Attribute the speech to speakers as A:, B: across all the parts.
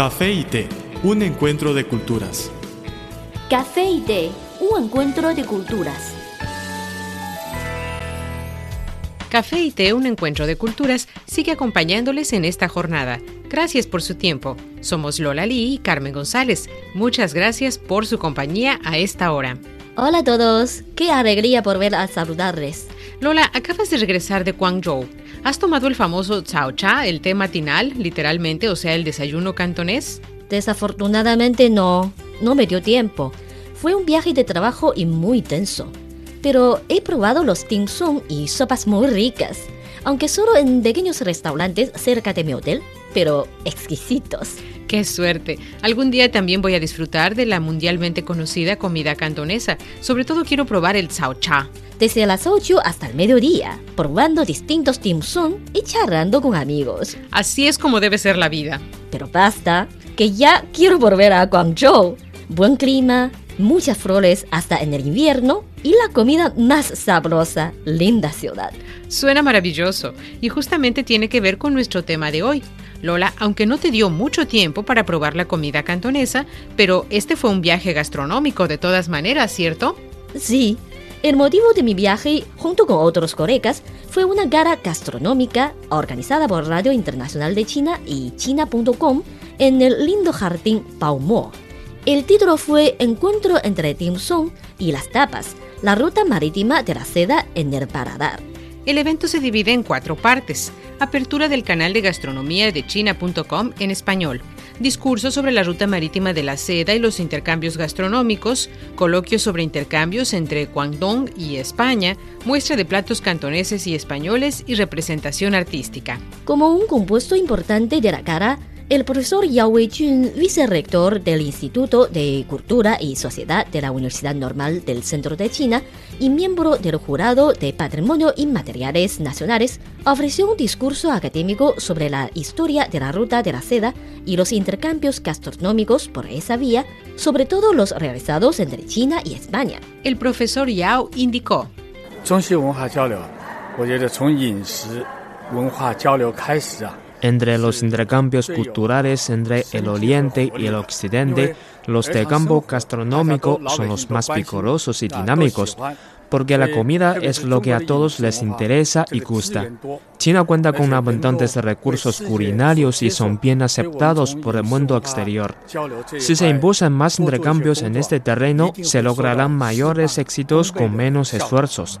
A: Café y té, un encuentro de culturas.
B: Café y té, un encuentro de culturas.
C: Café y té, un encuentro de culturas, sigue acompañándoles en esta jornada. Gracias por su tiempo. Somos Lola Lee y Carmen González. Muchas gracias por su compañía a esta hora.
B: Hola a todos, qué alegría por ver a saludarles.
C: Lola, acabas de regresar de Guangzhou. ¿Has tomado el famoso Chao Cha, el té matinal, literalmente, o sea, el desayuno cantonés?
B: Desafortunadamente no, no me dio tiempo. Fue un viaje de trabajo y muy tenso. Pero he probado los dim sum y sopas muy ricas, aunque solo en pequeños restaurantes cerca de mi hotel, pero exquisitos.
C: ¡Qué suerte! Algún día también voy a disfrutar de la mundialmente conocida comida cantonesa. Sobre todo quiero probar el Chao Cha.
B: Desde las 8 hasta el mediodía, probando distintos dim sum y charlando con amigos.
C: Así es como debe ser la vida.
B: Pero basta, que ya quiero volver a Guangzhou. Buen clima, muchas flores hasta en el invierno y la comida más sabrosa, linda ciudad.
C: Suena maravilloso y justamente tiene que ver con nuestro tema de hoy. Lola, aunque no te dio mucho tiempo para probar la comida cantonesa, pero este fue un viaje gastronómico de todas maneras, ¿cierto?
B: Sí, el motivo de mi viaje, junto con otros colegas, fue una gara gastronómica organizada por Radio Internacional de China y China.com en el lindo jardín Paumo. El título fue Encuentro entre Dim Sum y las tapas, la ruta marítima de la seda en el paradar.
C: El evento se divide en cuatro partes. Apertura del canal de gastronomía de china.com en español. Discurso sobre la ruta marítima de la seda y los intercambios gastronómicos. Coloquios sobre intercambios entre Guangdong y España. Muestra de platos cantoneses y españoles y representación artística.
B: Como un compuesto importante de la cara, el profesor Yao Wei-jun, vicerrector del Instituto de Cultura y Sociedad de la Universidad Normal del Centro de China y miembro del Jurado de Patrimonio Inmateriales Nacionales, ofreció un discurso académico sobre la historia de la ruta de la seda y los intercambios gastronómicos por esa vía, sobre todo los realizados entre China y España.
C: El profesor Yao indicó.
D: 中西文化交流，我觉得从饮食文化交流开始啊，
E: Entre los intercambios culturales entre el Oriente y el Occidente, los de campo gastronómico son los más vigorosos y dinámicos, porque la comida es lo que a todos les interesa y gusta. China cuenta con abundantes recursos culinarios y son bien aceptados por el mundo exterior. Si se impulsan más intercambios en este terreno, se lograrán mayores éxitos con menos esfuerzos.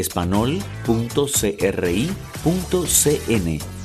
F: espanol.cri.cn.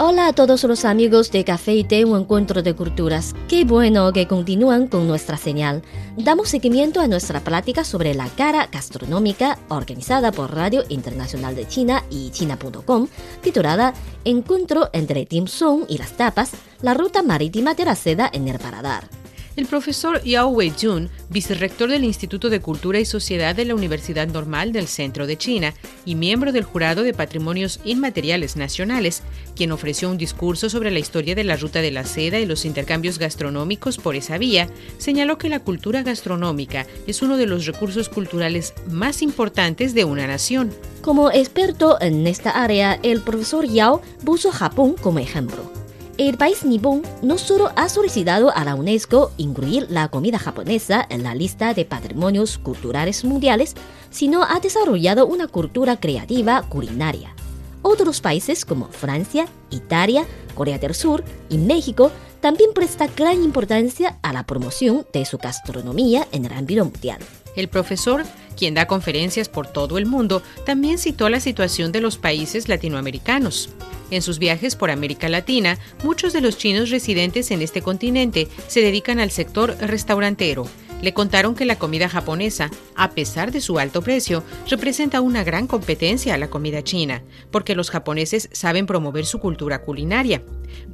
B: Hola a todos los amigos de Café y Té, encuentro de culturas. Qué bueno que continúan con nuestra señal. Damos seguimiento a nuestra plática sobre la cara gastronómica organizada por Radio Internacional de China y China.com, titulada Encuentro entre Dim Sum y las tapas, la ruta marítima de la seda en el paradar.
C: El profesor Yao Wei-jun, vicerrector del Instituto de Cultura y Sociedad de la Universidad Normal del Centro de China y miembro del Jurado de Patrimonios Inmateriales Nacionales, quien ofreció un discurso sobre la historia de la ruta de la seda y los intercambios gastronómicos por esa vía, señaló que la cultura gastronómica es uno de los recursos culturales más importantes de una nación.
B: Como experto en esta área, el profesor Yao puso Japón como ejemplo. El país nipón no solo ha solicitado a la UNESCO incluir la comida japonesa en la lista de patrimonios culturales mundiales, sino ha desarrollado una cultura creativa culinaria. Otros países como Francia, Italia, Corea del Sur y México también prestan gran importancia a la promoción de su gastronomía en el ámbito mundial.
C: El profesor, quien da conferencias por todo el mundo, también citó la situación de los países latinoamericanos. En sus viajes por América Latina, muchos de los chinos residentes en este continente se dedican al sector restaurantero. Le contaron que la comida japonesa, a pesar de su alto precio, representa una gran competencia a la comida china, porque los japoneses saben promover su cultura culinaria.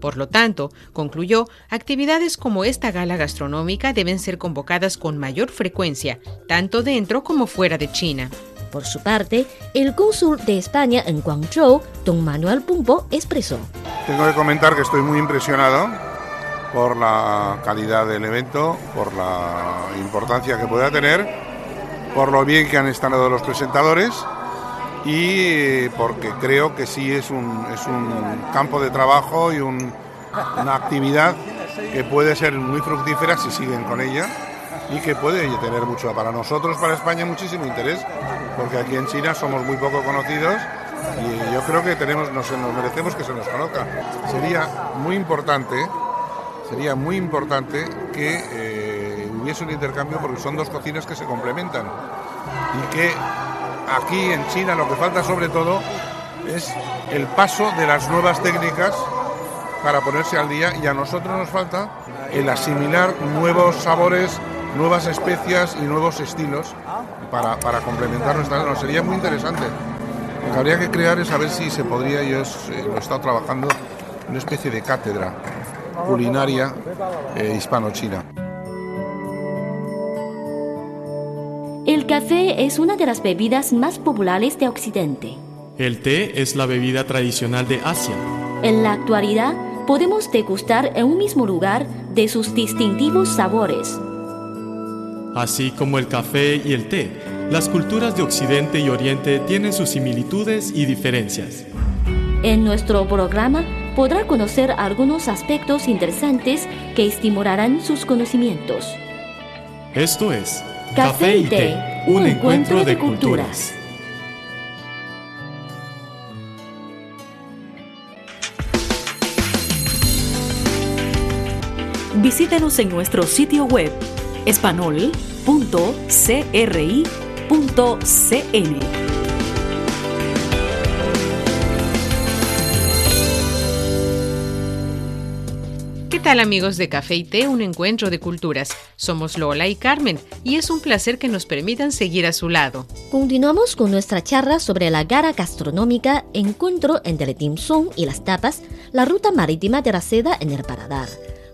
C: Por lo tanto, concluyó, actividades como esta gala gastronómica deben ser convocadas con mayor frecuencia, tanto dentro como fuera de China.
B: Por su parte, el cónsul de España en Guangzhou, don Manuel Pumpo, expresó.
G: Tengo que comentar que estoy muy impresionado por la calidad del evento, por la importancia que pueda tener, por lo bien que han estado los presentadores y porque creo que sí es un, es un campo de trabajo y una actividad que puede ser muy fructífera si siguen con ella y que puede tener mucho para nosotros, para España, muchísimo interés, porque aquí en China somos muy poco conocidos y yo creo que tenemos, nos, nos merecemos que se nos conozca. Sería muy importante, sería muy importante que eh, hubiese un intercambio porque son dos cocinas que se complementan. Y que aquí en China lo que falta sobre todo es el paso de las nuevas técnicas para ponerse al día y a nosotros nos falta el asimilar nuevos sabores, nuevas especias y nuevos estilos para, para complementar nuestra... Sería muy interesante. Lo que habría que crear es a ver si se podría, yo eh, lo he estado trabajando, una especie de cátedra culinaria eh, hispano-china.
B: El café es una de las bebidas más populares de Occidente.
A: El té es la bebida tradicional de Asia.
B: En la actualidad, podemos degustar en un mismo lugar de sus distintivos sabores.
A: Así como el café y el té, las culturas de Occidente y Oriente tienen sus similitudes y diferencias.
B: En nuestro programa podrá conocer algunos aspectos interesantes que estimularán sus conocimientos.
A: Esto es Café y Té, un encuentro de culturas.
H: Visítenos en nuestro sitio web espanol.cri.cn.
C: tal amigos de Café y Té, un encuentro de culturas? Somos Lola y Carmen y es un placer que nos permitan seguir a su lado.
B: Continuamos con nuestra charla sobre la gara gastronómica Encuentro entre el dim sum y las tapas, la ruta marítima de la seda en el paladar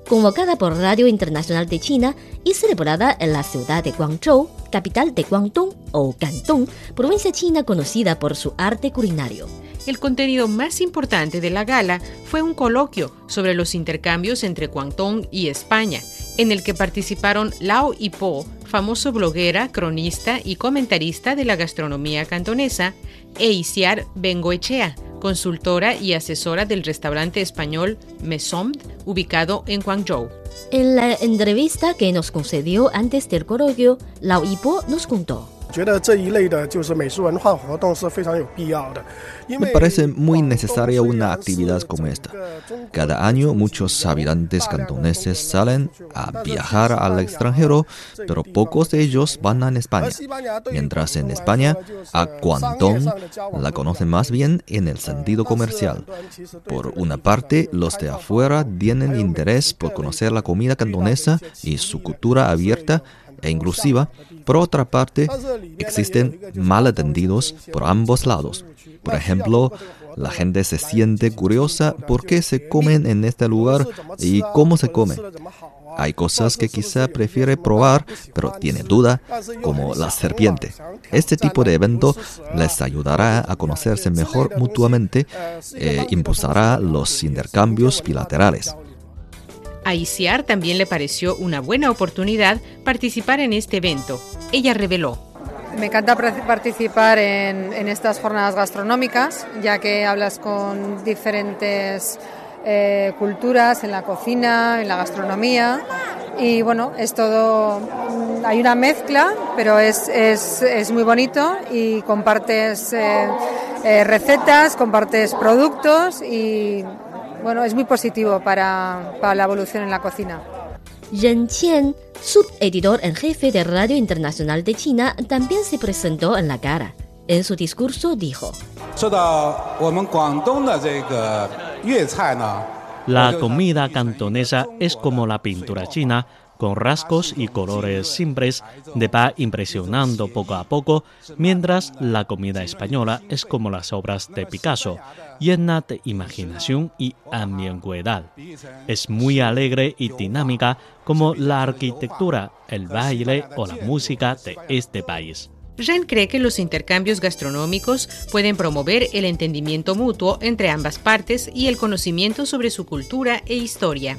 B: convocada por Radio Internacional de China y celebrada en la ciudad de Guangzhou, capital de Guangdong o Cantón, provincia china conocida por su arte culinario.
C: El contenido más importante de la gala fue un coloquio sobre los intercambios entre Guangdong y España, en el que participaron Lao Ipo, famoso bloguera, cronista y comentarista de la gastronomía cantonesa, e Isiar Bengoechea, consultora y asesora del restaurante español Mesomd, ubicado en Guangzhou.
B: En la entrevista que nos concedió antes del coloquio, Lao Ipo nos contó.
I: Me parece muy necesaria una actividad como esta. Cada año muchos habitantes cantoneses salen a viajar al extranjero, pero pocos de ellos van a España. Mientras en España, a Guangdong la conocen más bien en el sentido comercial. Por una parte, los de afuera tienen interés por conocer la comida cantonesa y su cultura abierta e inclusiva, por otra parte, existen malentendidos por ambos lados. Por ejemplo, la gente se siente curiosa por qué se comen en este lugar y cómo se come. Hay cosas que quizá prefiere probar, pero tiene duda, como la serpiente. Este tipo de evento les ayudará a conocerse mejor mutuamente e impulsará los intercambios bilaterales.
C: A Isiar también le pareció una buena oportunidad participar en este evento. Ella reveló.
J: Me encanta participar en, estas jornadas gastronómicas, ya que hablas con diferentes eh, culturas en la cocina, en la gastronomía. Y bueno, es todo, mm, hay una mezcla, pero es, es, muy bonito y compartes eh, eh, recetas, compartes productos y bueno, es muy positivo para, para la evolución en la cocina.
B: Ren Qian, subeditor en jefe de Radio Internacional de China, también se presentó en la cara. En su discurso dijo:
K: La comida cantonesa es como la pintura china, con rasgos y colores simples, de va impresionando poco a poco, mientras la comida española es como las obras de Picasso, llena de imaginación y ambigüedad. Es muy alegre y dinámica como la arquitectura, el baile o la música de este país.
C: Jean cree que los intercambios gastronómicos pueden promover el entendimiento mutuo entre ambas partes y el conocimiento sobre su cultura e historia.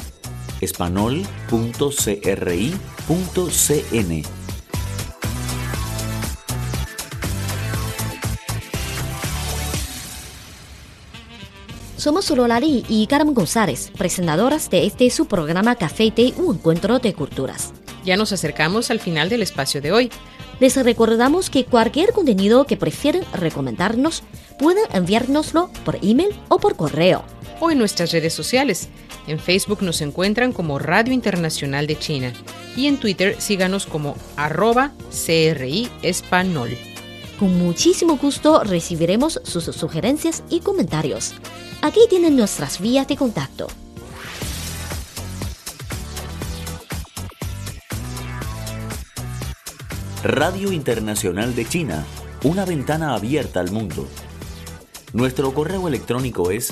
F: espanol.cri.cn.
B: Somos Lolari y Carmen González, presentadoras de este su programa Café y Té, un encuentro de culturas.
C: Ya nos acercamos al final del espacio de hoy.
B: Les recordamos que cualquier contenido que prefieren recomendarnos pueden enviárnoslo por email o por correo.
C: O en nuestras redes sociales. En Facebook nos encuentran como Radio Internacional de China y en Twitter síganos como arroba CRI Espanol.
B: Con muchísimo gusto recibiremos sus sugerencias y comentarios. Aquí tienen nuestras vías de contacto.
F: Radio Internacional de China, una ventana abierta al mundo. Nuestro correo electrónico es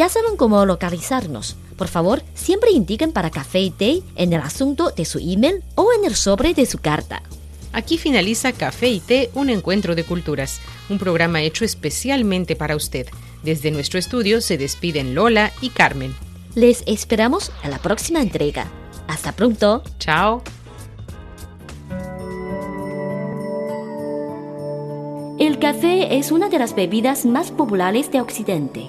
B: Ya saben cómo localizarnos. Por favor, siempre indiquen para café y té en el asunto de su email o en el sobre de su carta.
C: Aquí finaliza Café y Té, un encuentro de culturas, un programa hecho especialmente para usted. Desde nuestro estudio se despiden Lola y Carmen.
B: Les esperamos a la próxima entrega. Hasta pronto.
C: Chao.
B: El café es una de las bebidas más populares de Occidente.